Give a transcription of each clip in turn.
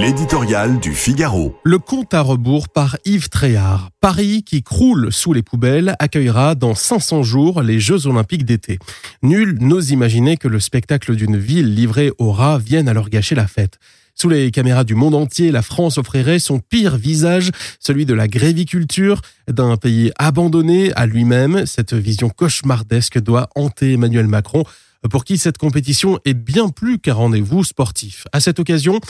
L'éditorial du Figaro. Le compte à rebours par Yves Tréhard. Paris, qui croule sous les poubelles, accueillera dans 500 jours les Jeux Olympiques d'été. Nul n'ose imaginer que le spectacle d'une ville livrée aux rats vienne alors gâcher la fête. Sous les caméras du monde entier, la France offrirait son pire visage, celui de la gréviculture, d'un pays abandonné à lui-même. Cette vision cauchemardesque doit hanter Emmanuel Macron, pour qui cette compétition est bien plus qu'un rendez-vous sportif. À cette occasion,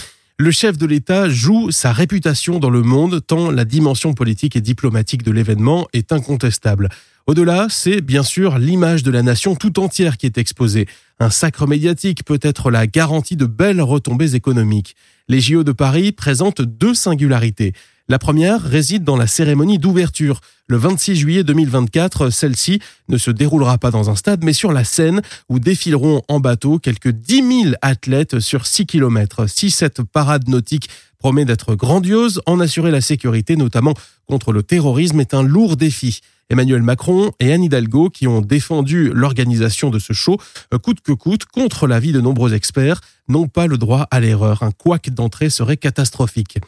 le chef de l'État joue sa réputation dans le monde tant la dimension politique et diplomatique de l'événement est incontestable. Au-delà, c'est bien sûr l'image de la nation tout entière qui est exposée. Un sacre médiatique peut être la garantie de belles retombées économiques. Les JO de Paris présentent deux singularités. La première réside dans la cérémonie d'ouverture. Le 26 juillet 2024, celle-ci ne se déroulera pas dans un stade, mais sur la Seine, où défileront en bateau quelques 10 000 athlètes sur 6 km. Si cette parade nautique promet d'être grandiose, en assurer la sécurité, notamment contre le terrorisme, est un lourd défi. Emmanuel Macron et Anne Hidalgo, qui ont défendu l'organisation de ce show, coûte que coûte, contre l'avis de nombreux experts, n'ont pas le droit à l'erreur. Un couac d'entrée serait catastrophique.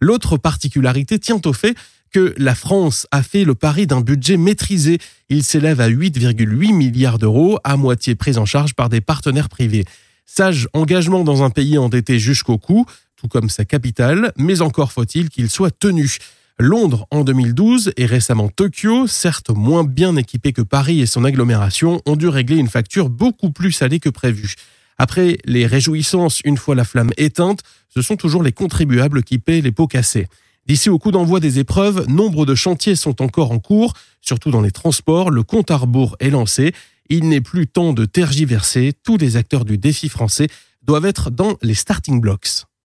L'autre particularité tient au fait que la France a fait le pari d'un budget maîtrisé. Il s'élève à 8,8 milliards d'euros, à moitié pris en charge par des partenaires privés. Sage engagement dans un pays endetté jusqu'au cou, tout comme sa capitale, mais encore faut-il qu'il soit tenu. Londres en 2012 et récemment Tokyo, certes moins bien équipés que Paris et son agglomération, ont dû régler une facture beaucoup plus salée que prévu. Après les réjouissances une fois la flamme éteinte, ce sont toujours les contribuables qui paient les pots cassés. D'ici au coup d'envoi des épreuves, nombre de chantiers sont encore en cours, surtout dans les transports, le compte à rebours est lancé. Il n'est plus temps de tergiverser, tous les acteurs du défi français doivent être dans les starting blocks.